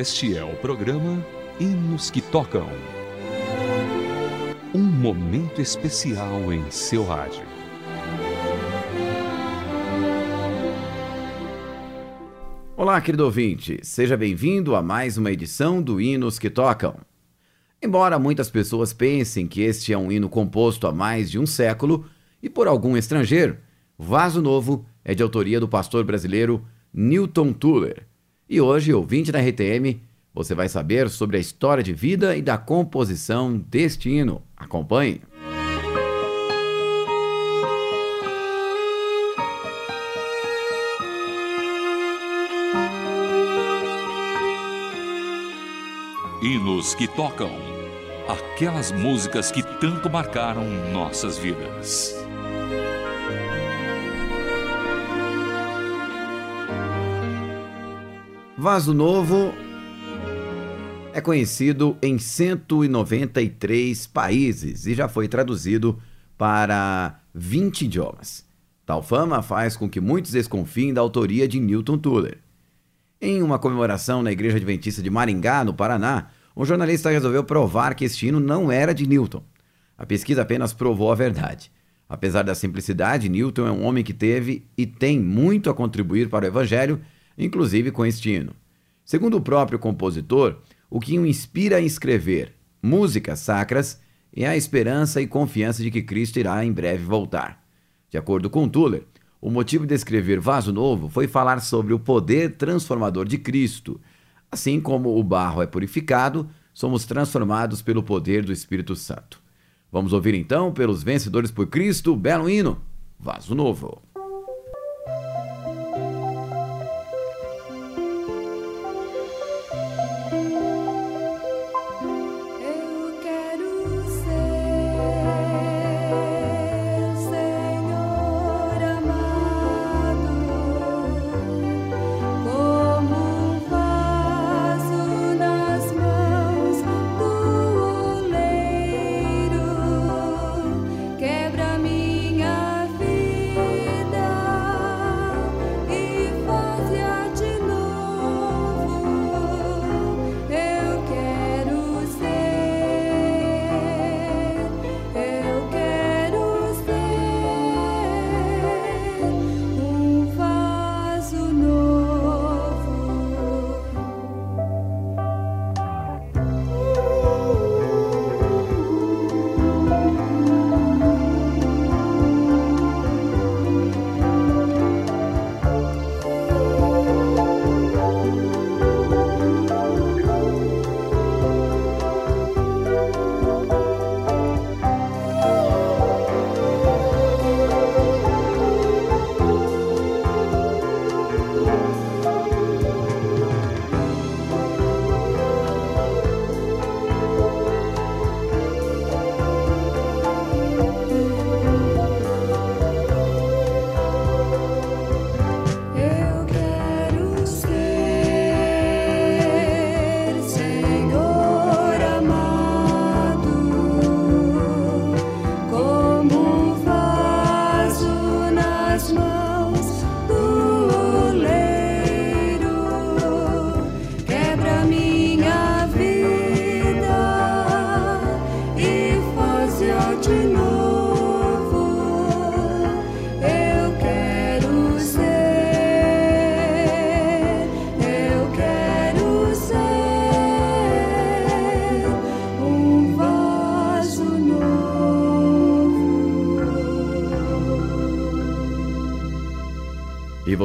Este é o programa Hinos que Tocam. Um momento especial em seu rádio. Olá, querido ouvinte, seja bem-vindo a mais uma edição do Hinos que Tocam. Embora muitas pessoas pensem que este é um hino composto há mais de um século e por algum estrangeiro, Vaso Novo é de autoria do pastor brasileiro Newton Tuller. E hoje, ouvinte da RTM, você vai saber sobre a história de vida e da composição deste hino. Acompanhe! Hinos que tocam. Aquelas músicas que tanto marcaram nossas vidas. Vaso Novo é conhecido em 193 países e já foi traduzido para 20 idiomas. Tal fama faz com que muitos desconfiem da autoria de Newton Tuller. Em uma comemoração na Igreja Adventista de Maringá, no Paraná, um jornalista resolveu provar que este hino não era de Newton. A pesquisa apenas provou a verdade. Apesar da simplicidade, Newton é um homem que teve e tem muito a contribuir para o Evangelho, inclusive com este hino. Segundo o próprio compositor, o que o inspira a escrever músicas sacras é a esperança e confiança de que Cristo irá em breve voltar. De acordo com Tuller, o motivo de escrever Vaso Novo foi falar sobre o poder transformador de Cristo. Assim como o barro é purificado, somos transformados pelo poder do Espírito Santo. Vamos ouvir então, pelos vencedores por Cristo, o belo hino, Vaso Novo.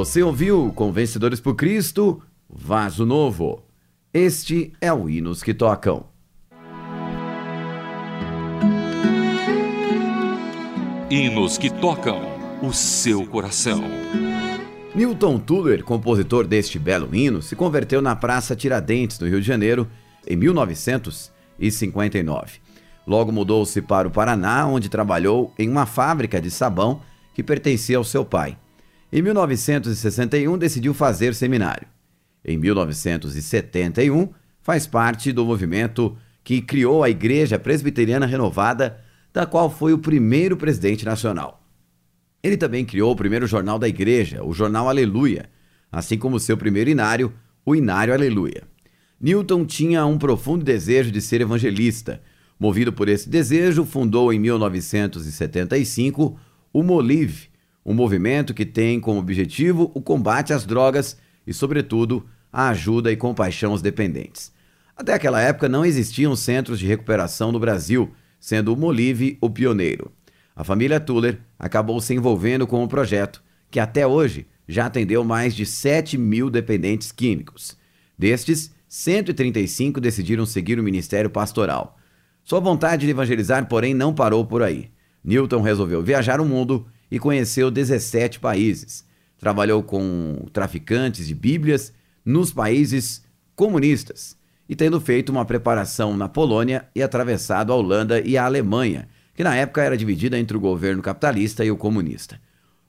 Você ouviu com Vencedores por Cristo, Vaso Novo. Este é o Hinos que Tocam. Hinos que tocam o seu coração. Newton Tuller, compositor deste belo hino, se converteu na Praça Tiradentes, no Rio de Janeiro, em 1959. Logo mudou-se para o Paraná, onde trabalhou em uma fábrica de sabão que pertencia ao seu pai. Em 1961, decidiu fazer seminário. Em 1971, faz parte do movimento que criou a Igreja Presbiteriana Renovada, da qual foi o primeiro presidente nacional. Ele também criou o primeiro jornal da igreja, o Jornal Aleluia, assim como seu primeiro inário, o Inário Aleluia. Newton tinha um profundo desejo de ser evangelista. Movido por esse desejo, fundou em 1975 o Molive, um movimento que tem como objetivo o combate às drogas e, sobretudo, a ajuda e compaixão aos dependentes. Até aquela época não existiam centros de recuperação no Brasil, sendo o Molive o pioneiro. A família Tuller acabou se envolvendo com o projeto, que até hoje já atendeu mais de 7 mil dependentes químicos. Destes, 135 decidiram seguir o ministério pastoral. Sua vontade de evangelizar, porém, não parou por aí. Newton resolveu viajar o mundo e conheceu 17 países. Trabalhou com traficantes de Bíblias nos países comunistas e tendo feito uma preparação na Polônia e atravessado a Holanda e a Alemanha, que na época era dividida entre o governo capitalista e o comunista.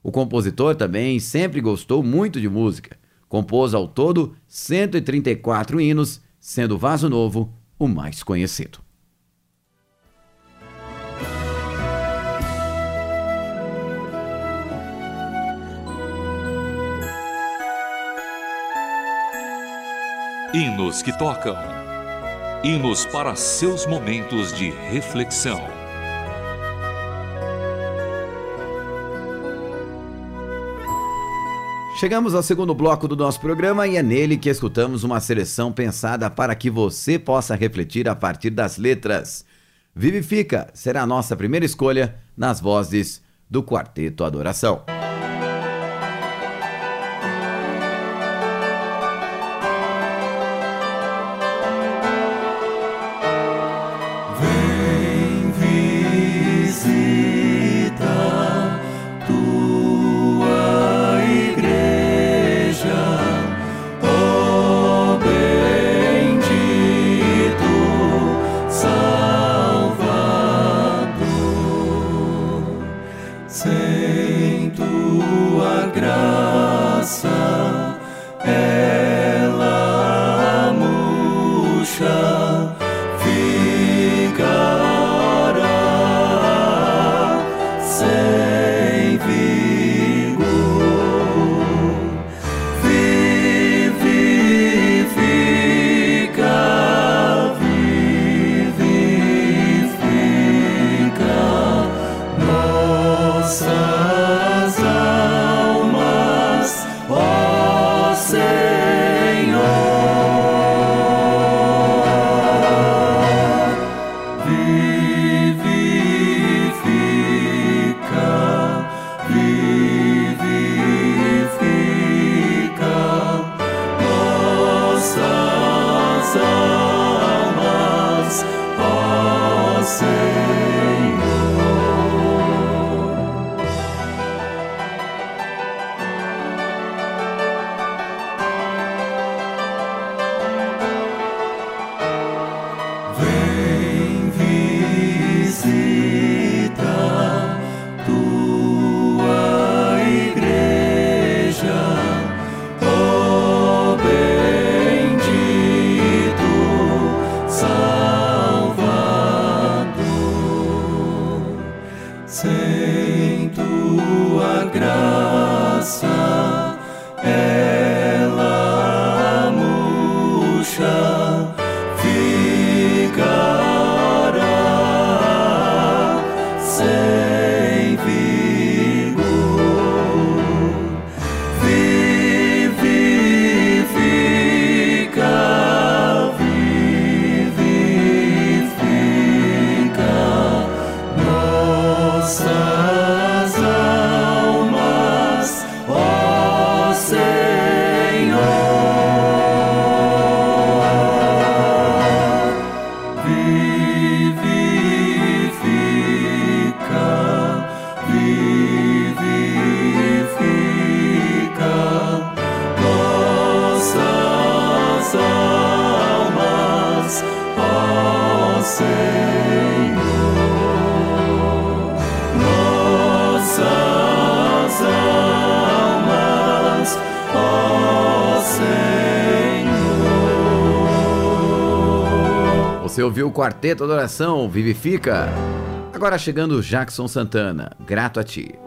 O compositor também sempre gostou muito de música. Compôs ao todo 134 hinos, sendo Vaso Novo o mais conhecido. Hinos que tocam. Hinos para seus momentos de reflexão. Chegamos ao segundo bloco do nosso programa e é nele que escutamos uma seleção pensada para que você possa refletir a partir das letras. Vivifica será a nossa primeira escolha nas vozes do Quarteto Adoração. Você ouviu o Quarteto Adoração, Vivifica. Agora chegando Jackson Santana, Grato a Ti.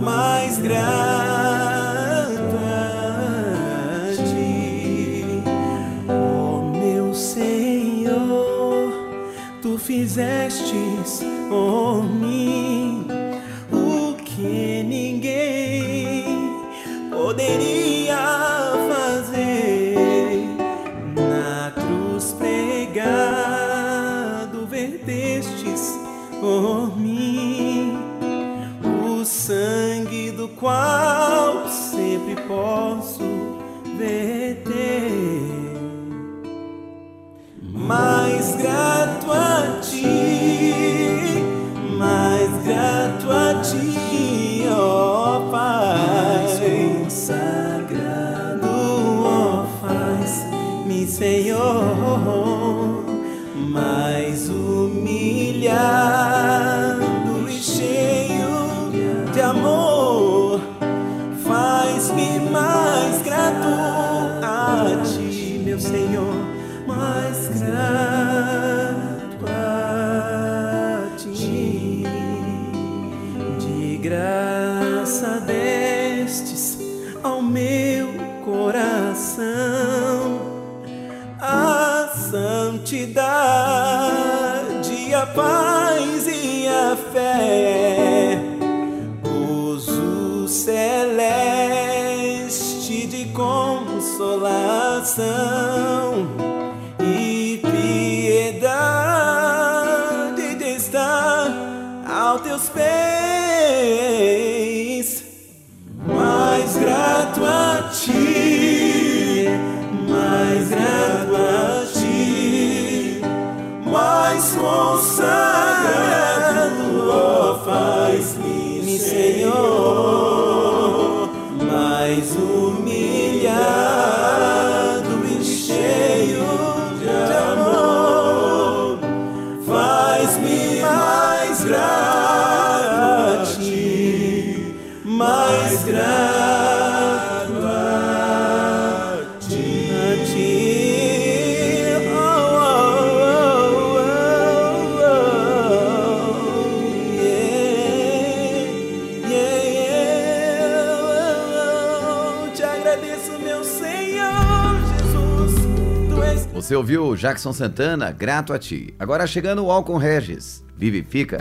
Mais grato a ti. Oh meu Senhor, tu fizestes por ao meu coração. A santidade, a paz e a fé, gozo celeste de consolação humilhado e cheio de amor, faz-me mais grato a ti, mais grato Você ouviu Jackson Santana, Grato a Ti. Agora chegando o Alcon Regis, Vivifica.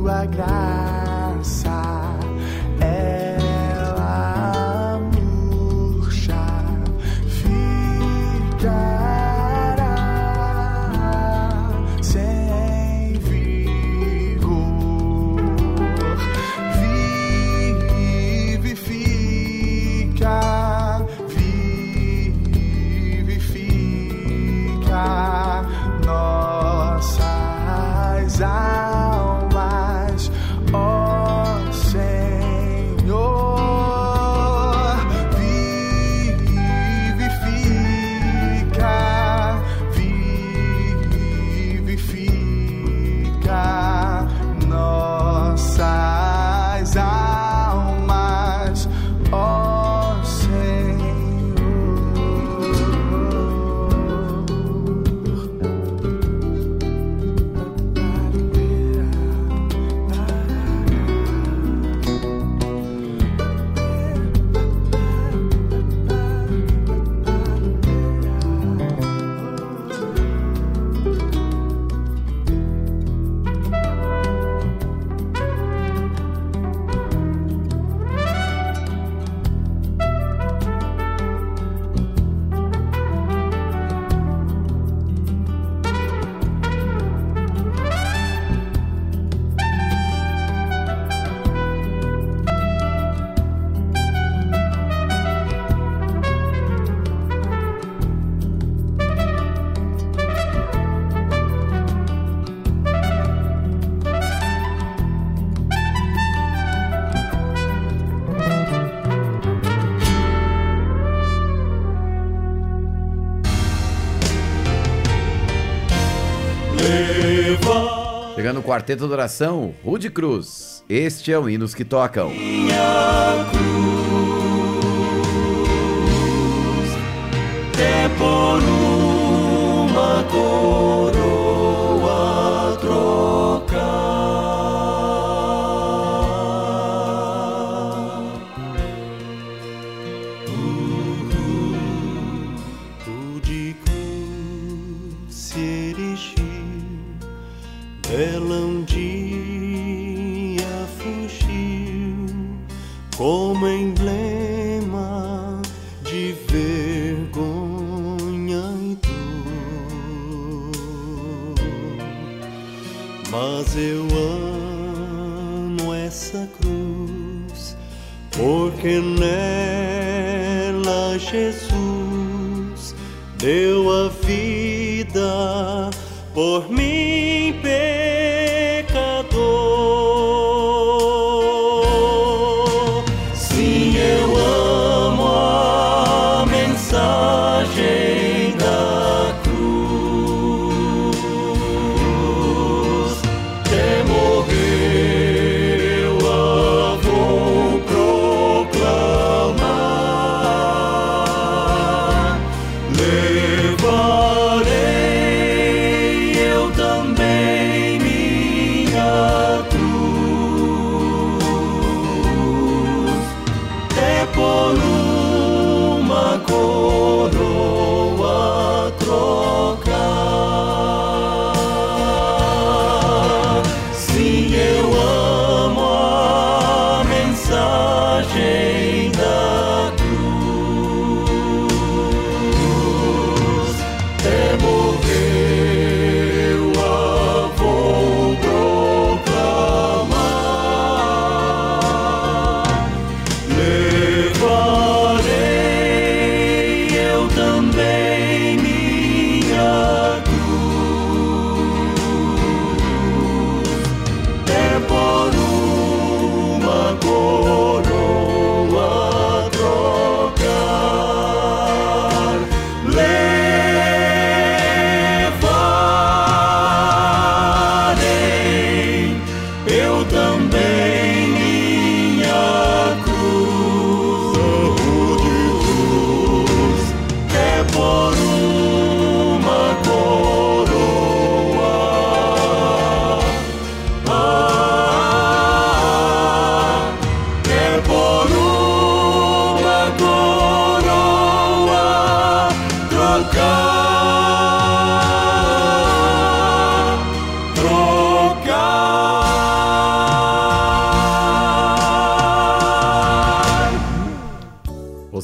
tua. Quarteto de oração, Rude Cruz. Este é o Hinos que Tocam.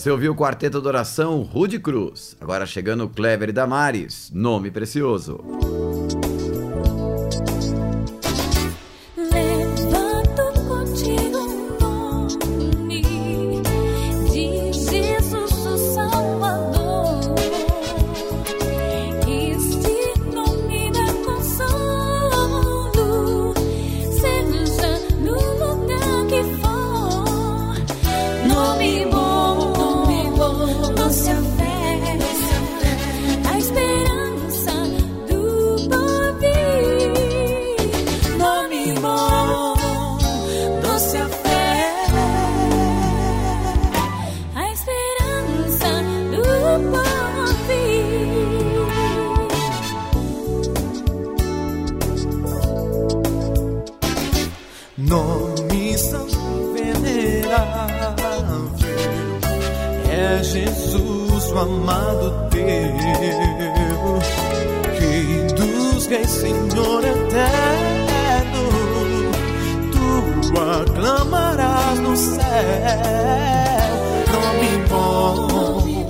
Você ouviu o quarteto de oração Rude Cruz. Agora chegando o Clever Damares, nome precioso. E venerável é Jesus, o amado teu, Rei dos reis, Senhor eterno. Tu aclamarás no céu, nome bom,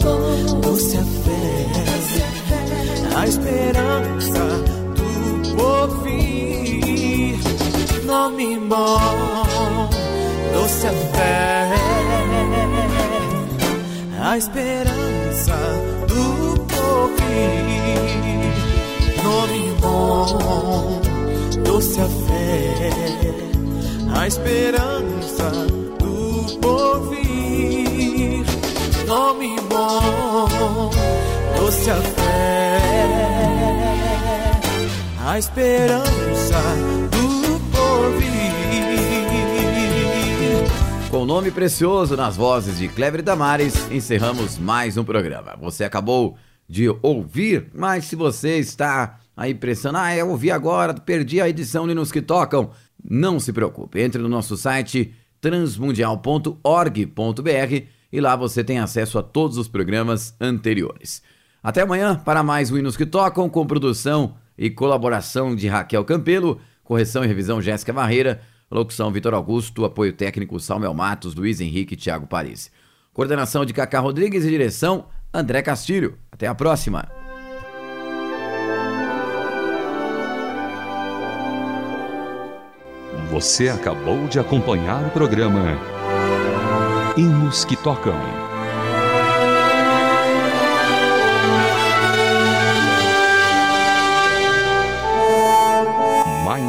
doce a fé, a esperança do porvir nome bom, doce a fé, a esperança do porvir. Nome bom, doce a fé, a esperança do porvir. Nome bom, doce a fé a esperança do Com nome precioso nas vozes de Cleber Damares, encerramos mais um programa. Você acabou de ouvir, mas se você está aí pensando, ah, eu ouvi agora, perdi a edição de Nos Que Tocam, não se preocupe, entre no nosso site transmundial.org.br e lá você tem acesso a todos os programas anteriores. Até amanhã para mais um Hinos que Tocam, com produção e colaboração de Raquel Campelo, correção e revisão Jéssica Barreira, locução Vitor Augusto, apoio técnico Samuel Matos, Luiz Henrique e Thiago Paris. Coordenação de Cacá Rodrigues e direção André Castilho. Até a próxima. Você acabou de acompanhar o programa Hinos que Tocam.